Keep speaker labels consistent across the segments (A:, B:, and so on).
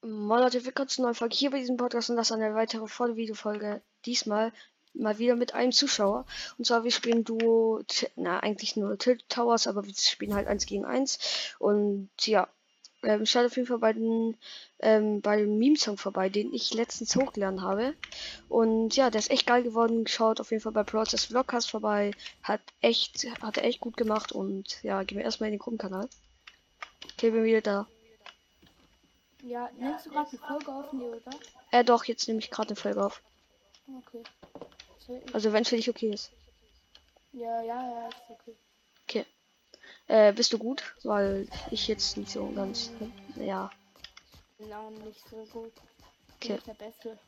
A: Moin Leute, willkommen zur neuen Folge hier bei diesem Podcast und das eine weitere volle Videofolge. Diesmal mal wieder mit einem Zuschauer. Und zwar wir spielen Duo, na eigentlich nur Tilt Towers, aber wir spielen halt 1 gegen 1. Und ja, ähm, schaut auf jeden Fall bei den ähm, bei dem Meme-Song vorbei, den ich letztens hochgeladen habe. Und ja, der ist echt geil geworden. Schaut auf jeden Fall bei Process Vlogcast vorbei. Hat echt, hat er echt gut gemacht und ja, gehen wir erstmal in den Gruppenkanal. Okay, bin wieder da.
B: Ja, nimmst du gerade eine Folge auf, nee, oder?
A: Äh, doch, jetzt nehme ich gerade eine Folge auf.
B: Okay.
A: Also wenn es für dich okay ist.
B: Ja, ja, ja, ist okay.
A: Okay. Äh, bist du gut? Weil ich jetzt nicht so ganz. Ja.
B: Bin auch nicht so gut.
A: Okay.
B: Bin nicht der Beste.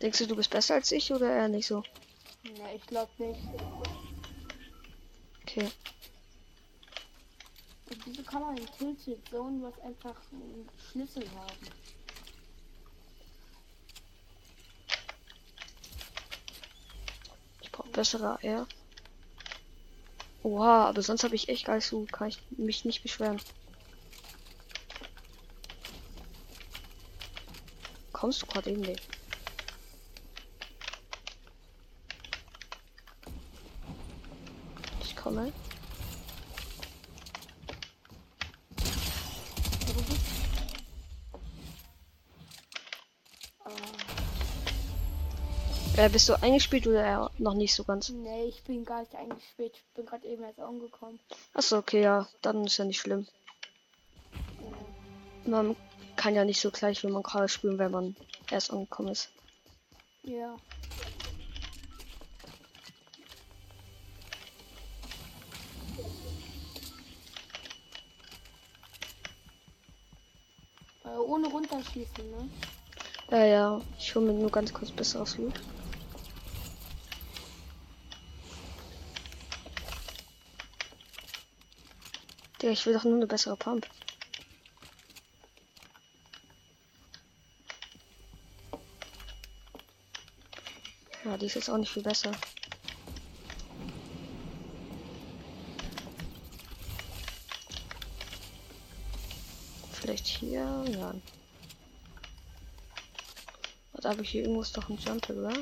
A: Denkst du, du bist besser als ich oder eher nicht so?
B: Ne, ich glaube nicht.
A: Okay.
B: Kann man in Tilted Zone was einfach einen Schlüssel haben?
A: Ich brauche bessere AR. Oha, aber sonst habe ich echt geil zu. Kann ich mich nicht beschweren. Kommst du gerade eben nicht? Ich komme. Äh, bist du eingespielt oder noch nicht so ganz?
B: Ne, ich bin gar nicht eingespielt. Ich bin gerade eben erst angekommen.
A: Achso, okay, ja, dann ist ja nicht schlimm. Man kann ja nicht so gleich, wenn man gerade spielen, wenn man erst angekommen ist.
B: Ja. Äh, ohne runterschießen, ne?
A: Ja, ja, ich hole mir nur ganz kurz besseres Loot. Digga, ich will doch nur eine bessere Pump. Ja, die ist jetzt auch nicht viel besser. Vielleicht hier, ja. Was habe ich hier irgendwo ist doch ein Jump, oder?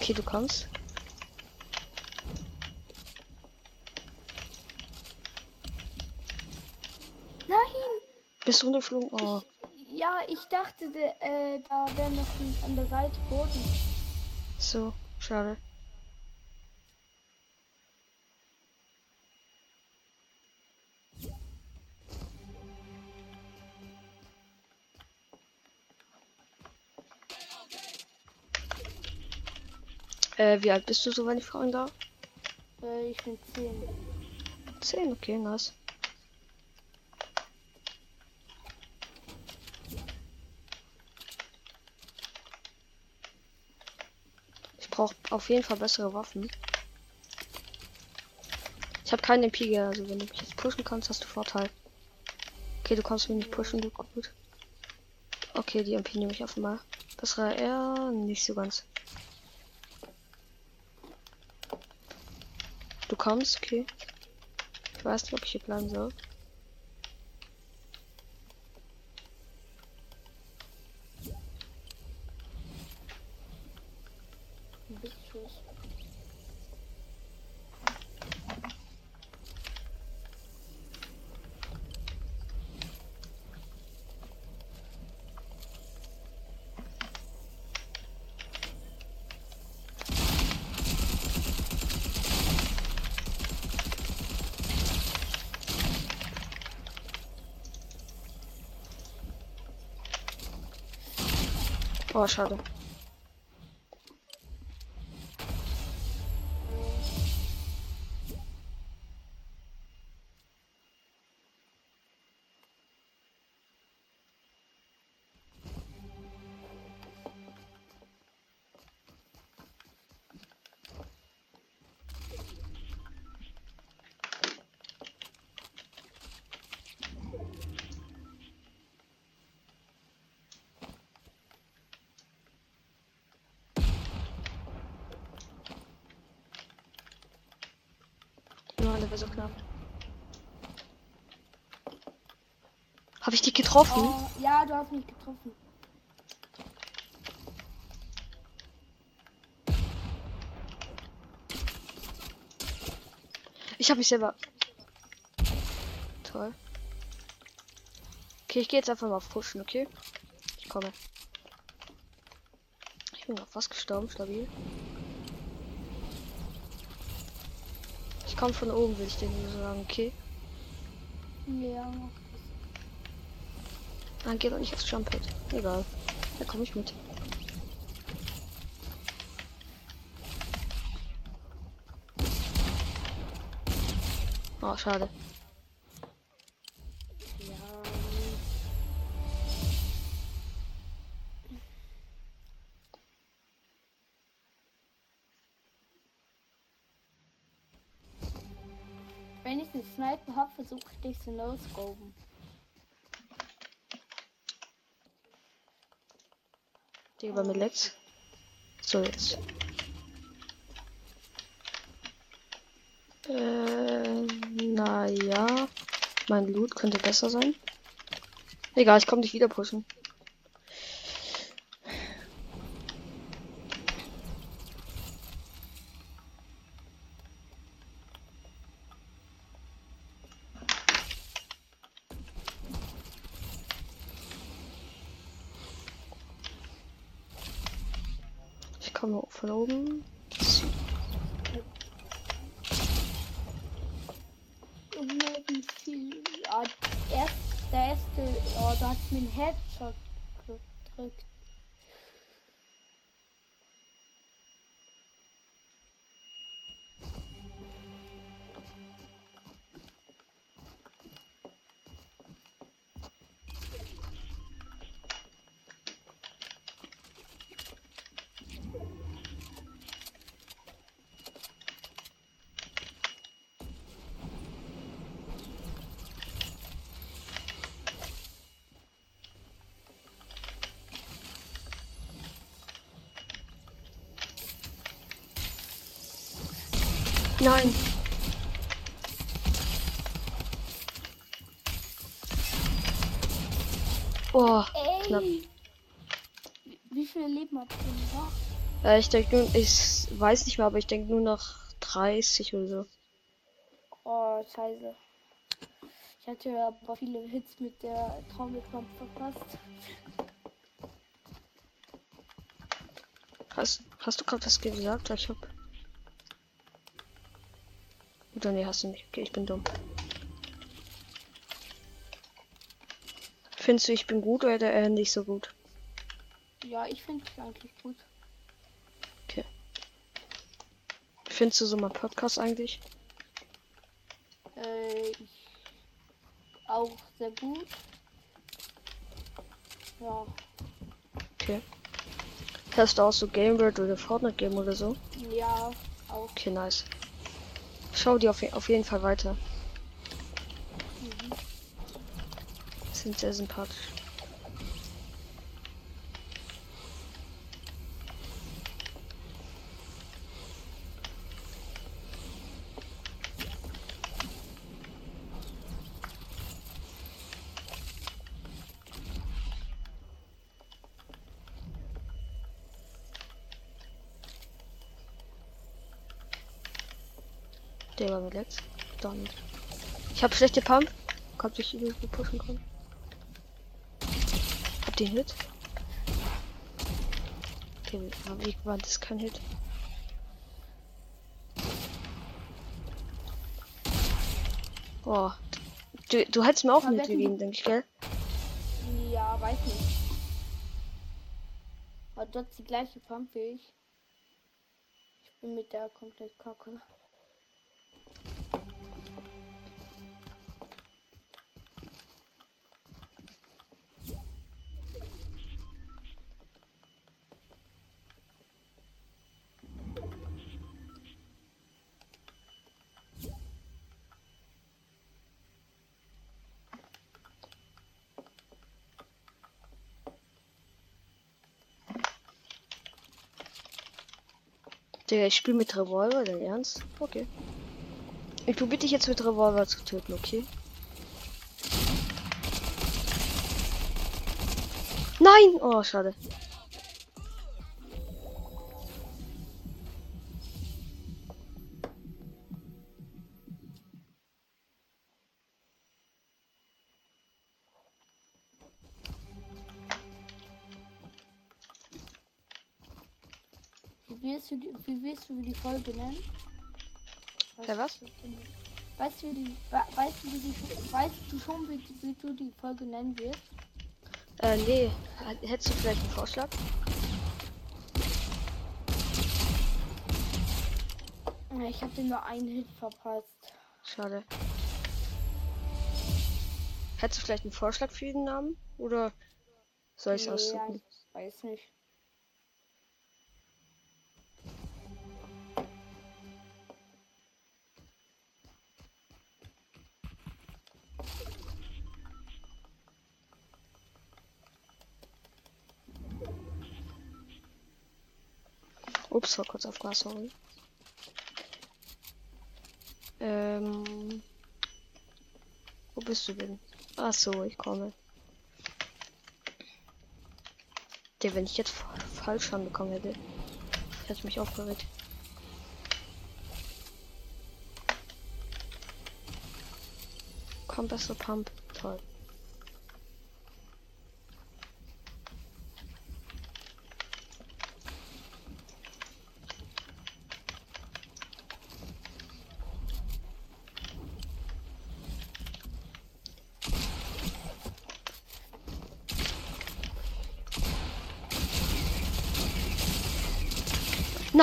A: Okay, du kommst.
B: Nein!
A: Bist du runtergeflogen? Oh,
B: Ja, ich dachte, de, äh, da wäre noch ein, an der Seite Boden.
A: so, schade. Äh, wie alt bist du so, wenn ich fragen darf?
B: Äh, ich bin 10.
A: 10, okay, nice. Brauche auf jeden Fall bessere Waffen. Ich habe keinen MP, also wenn du mich jetzt pushen kannst, hast du Vorteil. Okay, du kannst mich nicht pushen, gut, gut. Okay, die MP nehme ich auf einmal. Bessere R, nicht so ganz. Du kommst, okay. Ich weiß nicht, ob ich hier bleiben soll.
B: Ein bisschen.
A: Oh, schade. War so knapp. Habe ich dich getroffen?
B: Oh, ja, du hast mich getroffen.
A: Ich habe mich selber. Toll. Okay, ich gehe jetzt einfach mal auf Pushen, okay? Ich komme. Ich bin auf was gestorben, stabil. Ich komme von oben, will ich dir nur sagen, okay?
B: Ja, mach
A: Dann geht doch nicht aufs Jump Pad. Egal. Da komme ich mit. Oh, schade.
B: Sniper habe, versuche ich dich zu no-scopen.
A: Digga, bei mir. So, jetzt. Äh, naja. Mein Loot könnte besser sein. Egal, ich komme dich wieder pushen. Ich komme von oben.
B: Erst, der erste. Oh, da hat mir ein Headshot gedrückt.
A: Nein. Boah,
B: Ey!
A: knapp.
B: Wie, wie viele Leben hat noch?
A: Äh, ich denke nur, ich weiß nicht mehr, aber ich denke nur noch 30 oder so.
B: Oh, scheiße. Ich hatte ja aber viele Hits mit der Trommelpump verpasst.
A: Hast, hast du gerade was gesagt? Ich hab. Oder nee, hast du nicht. Okay, ich bin dumm. Findest du, ich bin gut oder äh, nicht so gut?
B: Ja, ich finde es eigentlich gut.
A: Findest du so mein Podcast eigentlich?
B: Äh, ich auch sehr gut. Ja,
A: Okay. Hörst du auch so Game World oder Fortnite Game oder so?
B: ja, auch.
A: Okay, nice. Schau dir auf, auf jeden Fall weiter.
B: Mhm.
A: Sind sehr sympathisch. Der war mir letzt. Dann. Ich habe schlechte Pump. Kommt sich irgendwie pushen können. Hab den Hit. Okay, wie- wie war das kein Hit? Boah. Du, du hättest mir auch
B: Aber hat
A: gegeben, denke ich, gell?
B: Ja, weiß nicht. Aber dort die gleiche Pump wie ich. Ich bin mit der komplett kacke.
A: Digga, ich spiele mit Revolver, dein Ernst? Okay. Ich probiere dich jetzt mit Revolver zu töten, okay? Nein! Oh, schade.
B: Du die, wie willst du die Folge nennen?
A: Ja, was?
B: Weißt du, wie die, we- weißt du, wie die, weißt du schon, wie, wie du die Folge nennen wirst?
A: Äh, nee. Hättest du vielleicht einen Vorschlag?
B: Ja, Ich habe dir nur einen Hit verpasst.
A: Schade. Hättest du vielleicht einen Vorschlag für den Namen? Oder soll ich es
B: Nee,
A: aussuchen?
B: ich weiß nicht.
A: Ups, war kurz auf Gas, sorry. Ähm. Wo bist du denn? Ach so, ich komme. Der, wenn ich jetzt fa- falsch anbekommen hätte, hätte ich mich aufgeregt. Komm, bessere Pump. Toll.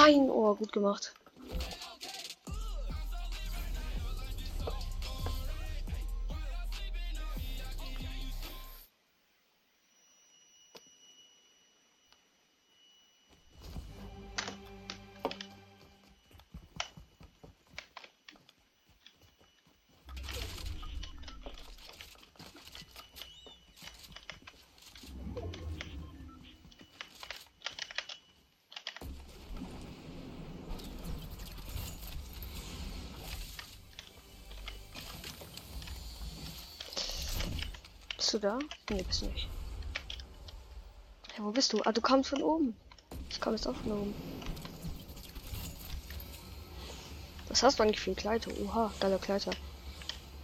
A: Nein! Oh, gut gemacht. Bist du da? Nee, bist nicht. Ja, wo bist du? Ah, du kommst von oben. Ich komme jetzt auch von oben. Was hast du eigentlich für ein Kleider? Oha, geiler Kleider.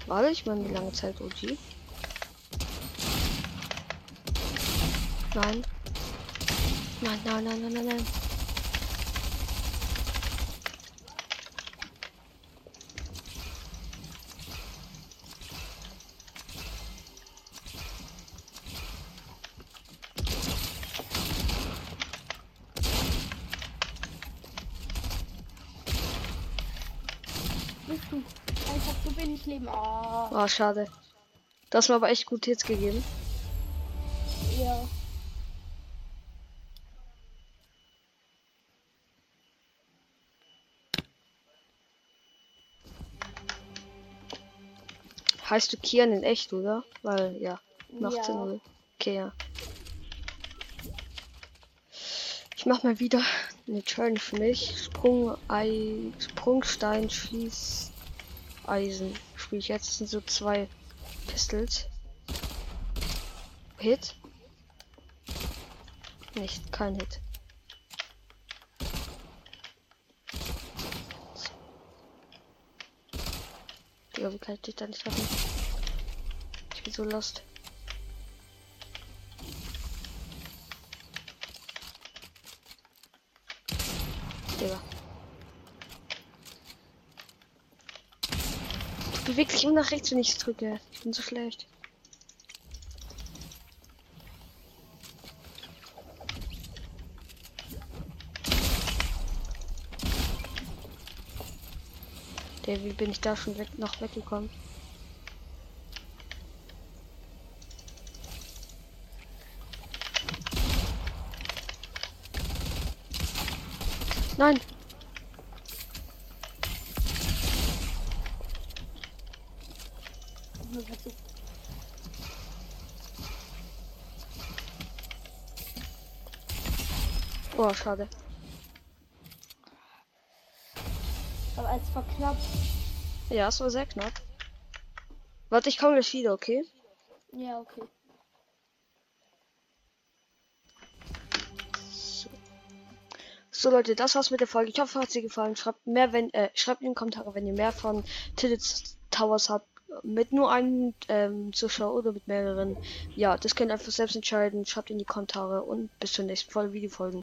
A: Warte, ich meine, wie lange Zeit OG? Nein. Nein, nein, nein, nein, nein, nein.
B: Wenig Leben. Ah,
A: Oh, schade. Du hast mir aber echt gut Hits gegeben.
B: ja.
A: Heißt du Kian in echt, oder? Weil, ja, macht Sinn,
B: Ja.
A: oder? Okay, ja. Ich mach mal wieder eine Challenge für mich. Sprung, Ei, Sprungstein, Schieß, Eisen. Spiele ich jetzt. Sind so zwei Pistols. Hit? Nicht, kein Hit. Digga, wie kann ich dich da nicht treffen? Ich bin so lost. Digga. Ich bewege dich immer nach rechts, wenn ich drücke. Ich bin so schlecht. Der, wie bin ich da schon weg, noch weggekommen? Nein! schade.
B: Aber es war knapp.
A: Ja, es war sehr knapp. Warte, ich komme gleich wieder, okay?
B: Ja, okay.
A: So. Leute, das war's mit der Folge. Ich hoffe, hat sie gefallen. Schreibt mehr, wenn äh, schreibt in den Kommentaren, wenn ihr mehr von Tillit Towers habt mit nur einem ähm, Zuschauer oder mit mehreren. Ja, das könnt ihr einfach selbst entscheiden. Schreibt in die Kommentare und bis zur nächsten Folge Videofolgen.